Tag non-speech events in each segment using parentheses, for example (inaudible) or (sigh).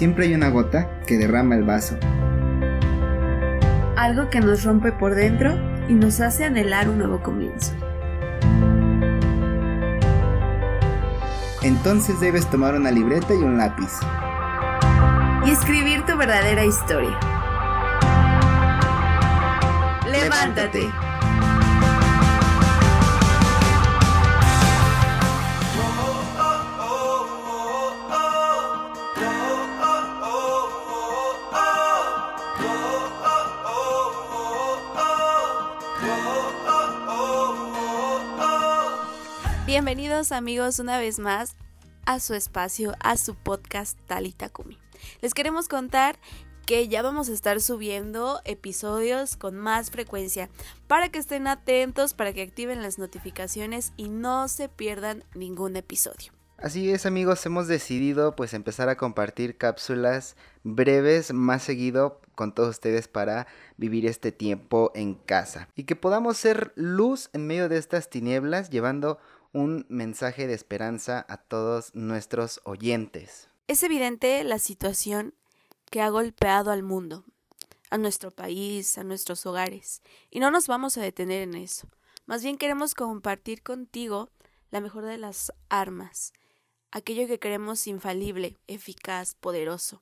siempre hay una gota que derrama el vaso. Algo que nos rompe por dentro y nos hace anhelar un nuevo comienzo. Entonces debes tomar una libreta y un lápiz. Y escribir tu verdadera historia. Levántate. Bienvenidos amigos una vez más a su espacio, a su podcast Talitakumi. Les queremos contar que ya vamos a estar subiendo episodios con más frecuencia para que estén atentos, para que activen las notificaciones y no se pierdan ningún episodio. Así es amigos, hemos decidido pues empezar a compartir cápsulas breves más seguido con todos ustedes para vivir este tiempo en casa y que podamos ser luz en medio de estas tinieblas llevando un mensaje de esperanza a todos nuestros oyentes. Es evidente la situación que ha golpeado al mundo, a nuestro país, a nuestros hogares, y no nos vamos a detener en eso. Más bien queremos compartir contigo la mejor de las armas, aquello que queremos infalible, eficaz, poderoso,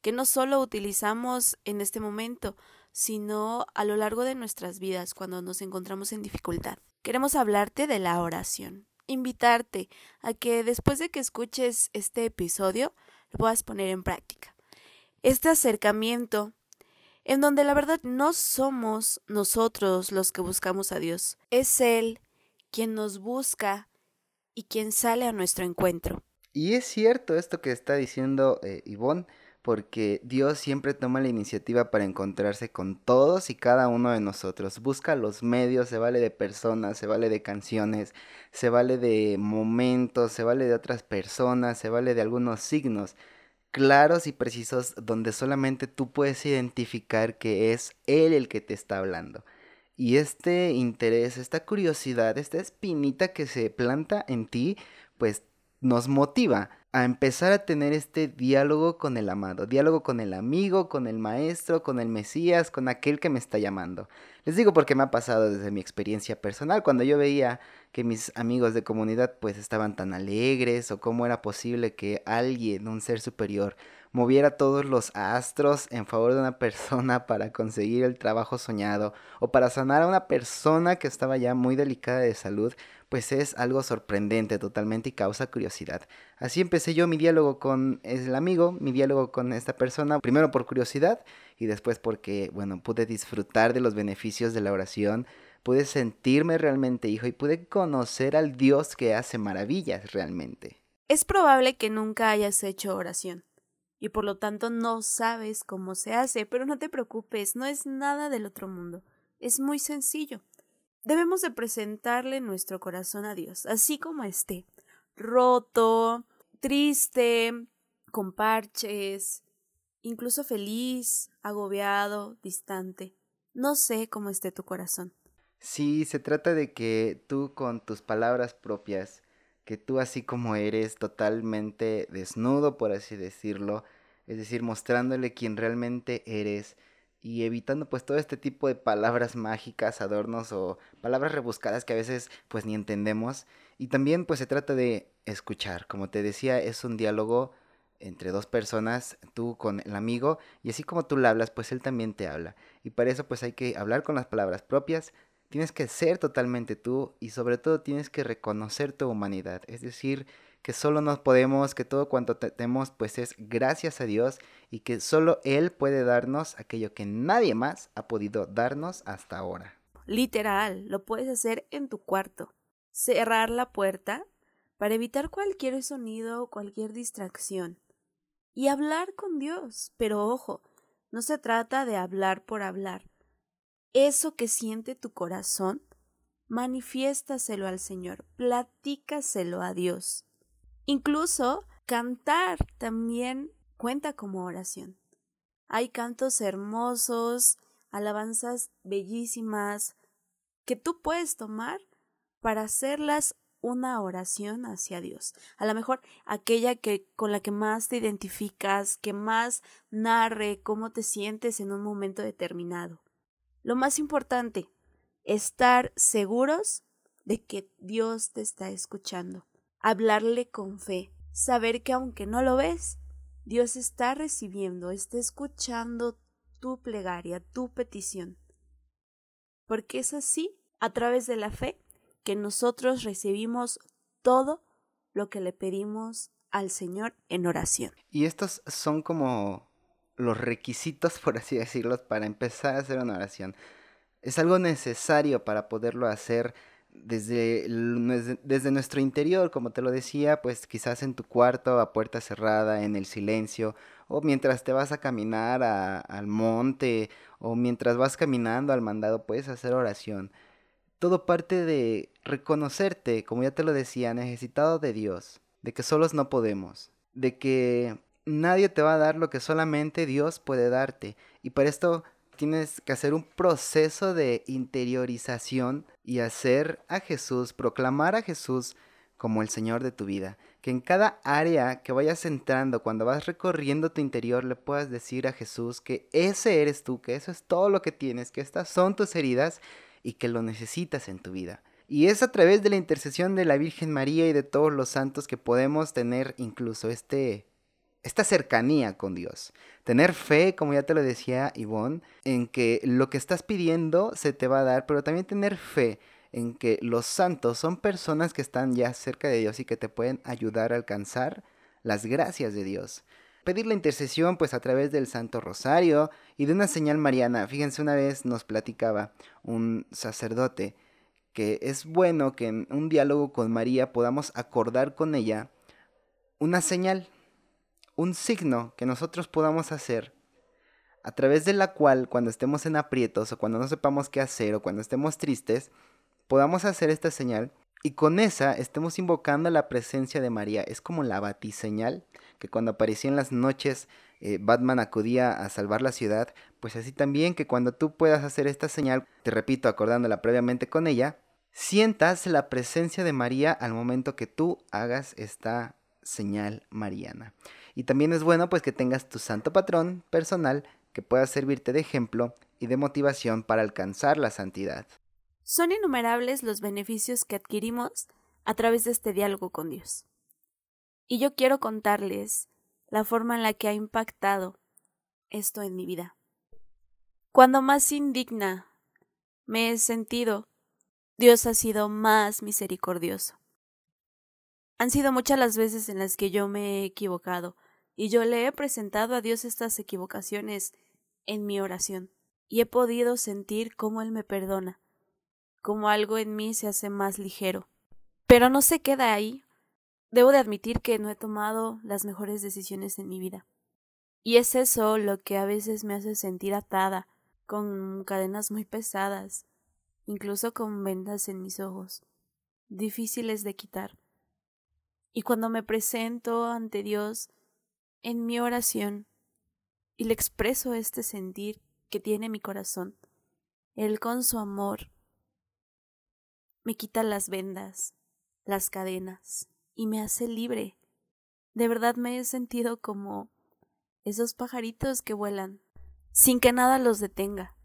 que no solo utilizamos en este momento, sino a lo largo de nuestras vidas cuando nos encontramos en dificultad. Queremos hablarte de la oración, invitarte a que después de que escuches este episodio lo puedas poner en práctica. Este acercamiento en donde la verdad no somos nosotros los que buscamos a Dios, es Él quien nos busca y quien sale a nuestro encuentro. Y es cierto esto que está diciendo eh, Ivonne, porque Dios siempre toma la iniciativa para encontrarse con todos y cada uno de nosotros. Busca los medios, se vale de personas, se vale de canciones, se vale de momentos, se vale de otras personas, se vale de algunos signos claros y precisos donde solamente tú puedes identificar que es Él el que te está hablando. Y este interés, esta curiosidad, esta espinita que se planta en ti, pues nos motiva a empezar a tener este diálogo con el amado, diálogo con el amigo, con el maestro, con el Mesías, con aquel que me está llamando. Les digo porque me ha pasado desde mi experiencia personal, cuando yo veía que mis amigos de comunidad pues estaban tan alegres o cómo era posible que alguien, un ser superior, moviera todos los astros en favor de una persona (laughs) para conseguir el trabajo soñado o para sanar a una persona que estaba ya muy delicada de salud, pues es algo sorprendente totalmente y causa curiosidad. Así empecé yo mi diálogo con el amigo, mi diálogo con esta persona, primero por curiosidad y después porque, bueno, pude disfrutar de los beneficios de la oración, pude sentirme realmente hijo y pude conocer al Dios que hace maravillas realmente. Es probable que nunca hayas hecho oración y por lo tanto no sabes cómo se hace, pero no te preocupes, no es nada del otro mundo, es muy sencillo. Debemos de presentarle nuestro corazón a Dios, así como esté, roto, triste, con parches, incluso feliz, agobiado, distante. No sé cómo esté tu corazón. Sí, se trata de que tú con tus palabras propias, que tú así como eres, totalmente desnudo, por así decirlo, es decir, mostrándole quién realmente eres, y evitando pues todo este tipo de palabras mágicas, adornos o palabras rebuscadas que a veces pues ni entendemos. Y también pues se trata de escuchar, como te decía, es un diálogo entre dos personas, tú con el amigo, y así como tú le hablas, pues él también te habla. Y para eso pues hay que hablar con las palabras propias, tienes que ser totalmente tú y sobre todo tienes que reconocer tu humanidad, es decir, que solo nos podemos, que todo cuanto tenemos pues es gracias a Dios y que solo Él puede darnos aquello que nadie más ha podido darnos hasta ahora. Literal, lo puedes hacer en tu cuarto. Cerrar la puerta para evitar cualquier sonido o cualquier distracción. Y hablar con Dios. Pero ojo, no se trata de hablar por hablar. Eso que siente tu corazón, manifiéstaselo al Señor, platícaselo a Dios. Incluso cantar también cuenta como oración. Hay cantos hermosos, alabanzas bellísimas que tú puedes tomar para hacerlas una oración hacia Dios. A lo mejor aquella que con la que más te identificas, que más narre cómo te sientes en un momento determinado. Lo más importante, estar seguros de que Dios te está escuchando. Hablarle con fe, saber que aunque no lo ves, Dios está recibiendo, está escuchando tu plegaria, tu petición. Porque es así, a través de la fe, que nosotros recibimos todo lo que le pedimos al Señor en oración. Y estos son como los requisitos, por así decirlo, para empezar a hacer una oración. Es algo necesario para poderlo hacer desde, desde nuestro interior, como te lo decía, pues quizás en tu cuarto a puerta cerrada, en el silencio, o mientras te vas a caminar al monte, o mientras vas caminando al mandado, puedes hacer oración todo parte de reconocerte, como ya te lo decía, necesitado de Dios, de que solos no podemos, de que nadie te va a dar lo que solamente Dios puede darte. Y para esto tienes que hacer un proceso de interiorización y hacer a Jesús, proclamar a Jesús como el Señor de tu vida. Que en cada área que vayas entrando, cuando vas recorriendo tu interior, le puedas decir a Jesús que ese eres tú, que eso es todo lo que tienes, que estas son tus heridas y que lo necesitas en tu vida. Y es a través de la intercesión de la Virgen María y de todos los santos que podemos tener incluso este esta cercanía con Dios. Tener fe, como ya te lo decía Ivonne, en que lo que estás pidiendo se te va a dar, pero también tener fe en que los santos son personas que están ya cerca de Dios y que te pueden ayudar a alcanzar las gracias de Dios pedir la intercesión pues a través del Santo Rosario y de una señal mariana. Fíjense, una vez nos platicaba un sacerdote que es bueno que en un diálogo con María podamos acordar con ella una señal, un signo que nosotros podamos hacer a través de la cual cuando estemos en aprietos o cuando no sepamos qué hacer o cuando estemos tristes, podamos hacer esta señal y con esa estemos invocando la presencia de María. Es como la batiseñal que cuando aparecía en las noches eh, Batman acudía a salvar la ciudad, pues así también que cuando tú puedas hacer esta señal, te repito, acordándola previamente con ella, sientas la presencia de María al momento que tú hagas esta señal mariana. Y también es bueno pues que tengas tu santo patrón personal que pueda servirte de ejemplo y de motivación para alcanzar la santidad. Son innumerables los beneficios que adquirimos a través de este diálogo con Dios. Y yo quiero contarles la forma en la que ha impactado esto en mi vida. Cuando más indigna me he sentido, Dios ha sido más misericordioso. Han sido muchas las veces en las que yo me he equivocado, y yo le he presentado a Dios estas equivocaciones en mi oración, y he podido sentir cómo Él me perdona, cómo algo en mí se hace más ligero. Pero no se queda ahí, Debo de admitir que no he tomado las mejores decisiones en mi vida. Y es eso lo que a veces me hace sentir atada, con cadenas muy pesadas, incluso con vendas en mis ojos, difíciles de quitar. Y cuando me presento ante Dios en mi oración y le expreso este sentir que tiene mi corazón, Él con su amor me quita las vendas, las cadenas, y me hace libre. De verdad me he sentido como esos pajaritos que vuelan, sin que nada los detenga.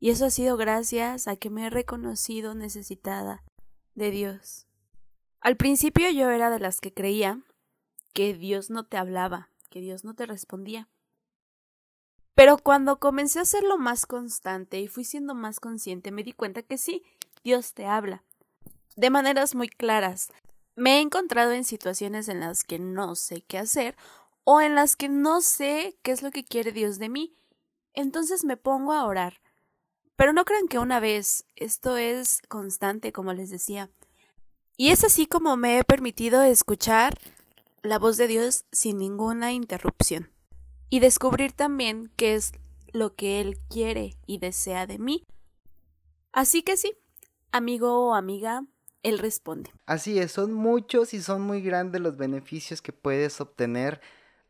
Y eso ha sido gracias a que me he reconocido necesitada de Dios. Al principio yo era de las que creía que Dios no te hablaba, que Dios no te respondía. Pero cuando comencé a hacerlo más constante y fui siendo más consciente, me di cuenta que sí, Dios te habla. De maneras muy claras, me he encontrado en situaciones en las que no sé qué hacer o en las que no sé qué es lo que quiere Dios de mí. Entonces me pongo a orar. Pero no crean que una vez, esto es constante, como les decía. Y es así como me he permitido escuchar la voz de Dios sin ninguna interrupción. Y descubrir también qué es lo que Él quiere y desea de mí. Así que sí, amigo o amiga, él responde. Así es, son muchos y son muy grandes los beneficios que puedes obtener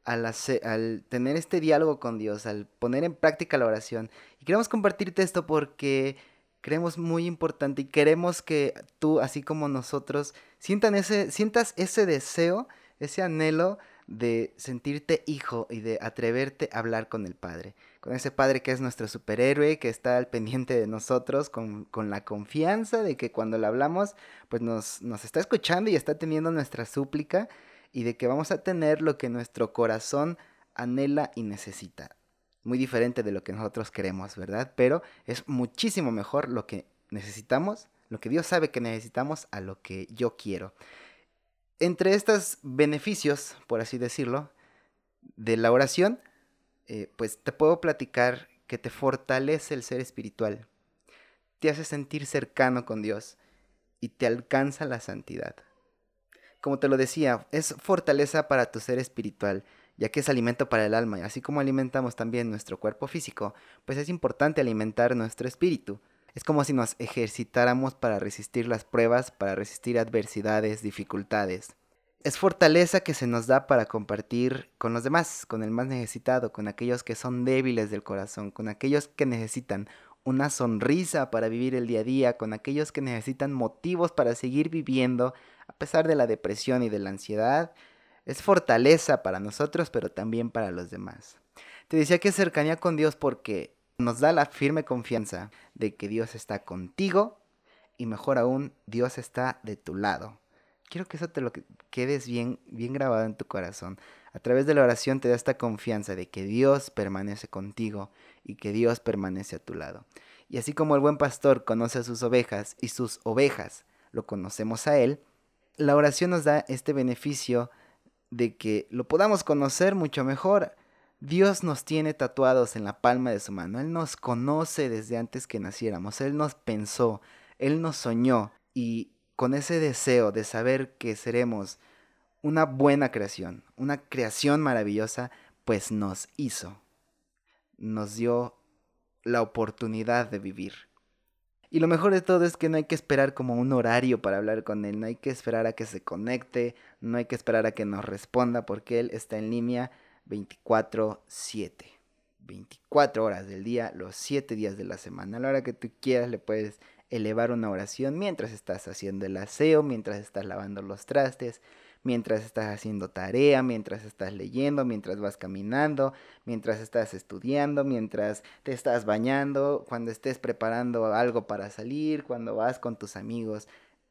al, al, tener este diálogo con Dios, al poner en práctica la oración. Y queremos compartirte esto porque creemos muy importante y queremos que tú, así como nosotros, sientan ese, sientas ese deseo, ese anhelo de sentirte hijo y de atreverte a hablar con el Padre, con ese Padre que es nuestro superhéroe, que está al pendiente de nosotros, con, con la confianza de que cuando le hablamos, pues nos, nos está escuchando y está teniendo nuestra súplica y de que vamos a tener lo que nuestro corazón anhela y necesita. Muy diferente de lo que nosotros queremos, ¿verdad? Pero es muchísimo mejor lo que necesitamos, lo que Dios sabe que necesitamos a lo que yo quiero. Entre estos beneficios, por así decirlo, de la oración, eh, pues te puedo platicar que te fortalece el ser espiritual, te hace sentir cercano con Dios y te alcanza la santidad. Como te lo decía, es fortaleza para tu ser espiritual, ya que es alimento para el alma, y así como alimentamos también nuestro cuerpo físico, pues es importante alimentar nuestro espíritu. Es como si nos ejercitáramos para resistir las pruebas, para resistir adversidades, dificultades. Es fortaleza que se nos da para compartir con los demás, con el más necesitado, con aquellos que son débiles del corazón, con aquellos que necesitan una sonrisa para vivir el día a día, con aquellos que necesitan motivos para seguir viviendo a pesar de la depresión y de la ansiedad. Es fortaleza para nosotros, pero también para los demás. Te decía que cercanía con Dios porque nos da la firme confianza de que Dios está contigo y mejor aún, Dios está de tu lado. Quiero que eso te lo quedes bien, bien grabado en tu corazón. A través de la oración te da esta confianza de que Dios permanece contigo y que Dios permanece a tu lado. Y así como el buen pastor conoce a sus ovejas y sus ovejas lo conocemos a Él, la oración nos da este beneficio de que lo podamos conocer mucho mejor Dios nos tiene tatuados en la palma de su mano. Él nos conoce desde antes que naciéramos. Él nos pensó, Él nos soñó y con ese deseo de saber que seremos una buena creación, una creación maravillosa, pues nos hizo. Nos dio la oportunidad de vivir. Y lo mejor de todo es que no hay que esperar como un horario para hablar con Él, no hay que esperar a que se conecte, no hay que esperar a que nos responda porque Él está en línea 24-7. 24 horas del día, los 7 días de la semana. A la hora que tú quieras le puedes elevar una oración mientras estás haciendo el aseo, mientras estás lavando los trastes, mientras estás haciendo tarea, mientras estás leyendo, mientras vas caminando, mientras estás estudiando, mientras te estás bañando, cuando estés preparando algo para salir, cuando vas con tus amigos.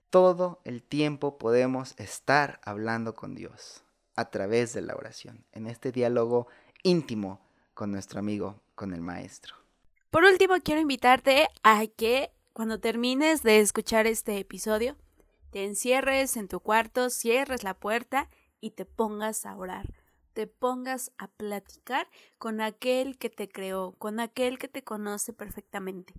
Todo el tiempo podemos estar hablando con Dios a través de la oración, en este diálogo íntimo con nuestro amigo, con el maestro. Por último, quiero invitarte a que cuando termines de escuchar este episodio, te encierres en tu cuarto, cierres la puerta y te pongas a orar, te pongas a platicar con aquel que te creó, con aquel que te conoce perfectamente.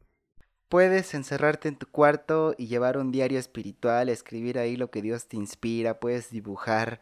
Puedes encerrarte en tu cuarto y llevar un diario espiritual, escribir ahí lo que Dios te inspira, puedes dibujar,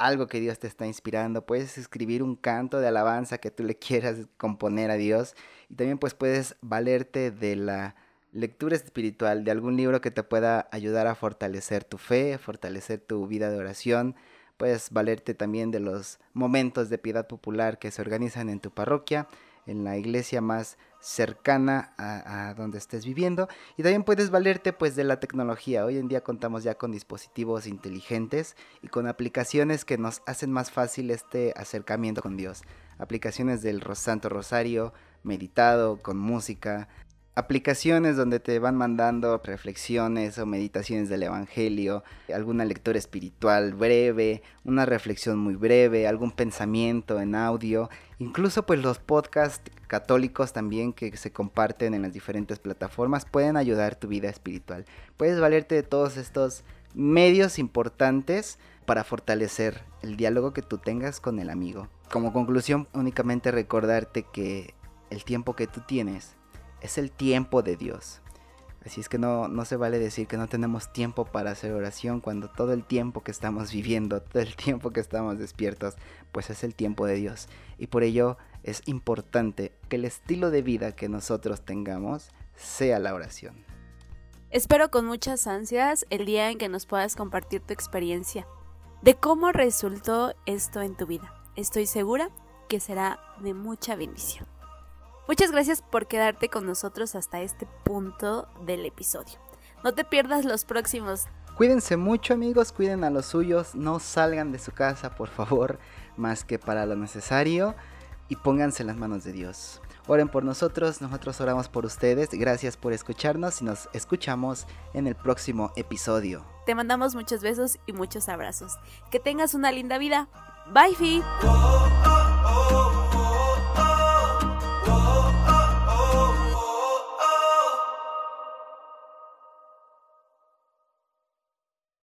algo que Dios te está inspirando, puedes escribir un canto de alabanza que tú le (laughs) quieras componer a Dios y también pues puedes valerte de la lectura espiritual, de algún libro que te pueda ayudar a fortalecer tu fe, fortalecer tu vida de oración. Puedes valerte también de los momentos de piedad popular que se organizan en tu parroquia, en la iglesia más cercana a, donde estés viviendo y también puedes valerte pues de la tecnología. Hoy en día contamos ya con dispositivos inteligentes y con aplicaciones que nos hacen más fácil este acercamiento con Dios. Aplicaciones del Santo Rosario, meditado, con música, aplicaciones donde te van mandando reflexiones o meditaciones del Evangelio, alguna lectura espiritual breve, una reflexión muy breve, algún pensamiento en audio, incluso pues los podcasts católicos también que se comparten en las diferentes plataformas pueden ayudar tu vida espiritual. Puedes valerte de todos estos medios importantes para fortalecer el diálogo que tú tengas con el amigo. Como conclusión, únicamente recordarte que el tiempo que tú tienes es el tiempo de Dios. Así es que no, no se vale decir que no tenemos tiempo para hacer oración cuando todo el tiempo que estamos (laughs) viviendo, todo el tiempo que estamos despiertos, pues es el tiempo de Dios. Y por ello es importante que el estilo de vida que nosotros tengamos sea la oración. Espero con muchas ansias el día en que nos puedas compartir tu experiencia de cómo resultó esto en tu vida. Estoy segura que será de mucha bendición. Muchas gracias por quedarte con nosotros hasta este punto del episodio. No te pierdas los próximos. Cuídense mucho amigos, cuiden a los suyos, no salgan de su casa por favor, más que para lo necesario y pónganse en las manos de Dios. Oren por nosotros, nosotros oramos por ustedes. Gracias por escucharnos y nos escuchamos en el próximo episodio. Te mandamos muchos besos y muchos abrazos. Que tengas una linda vida. Bye, Fi.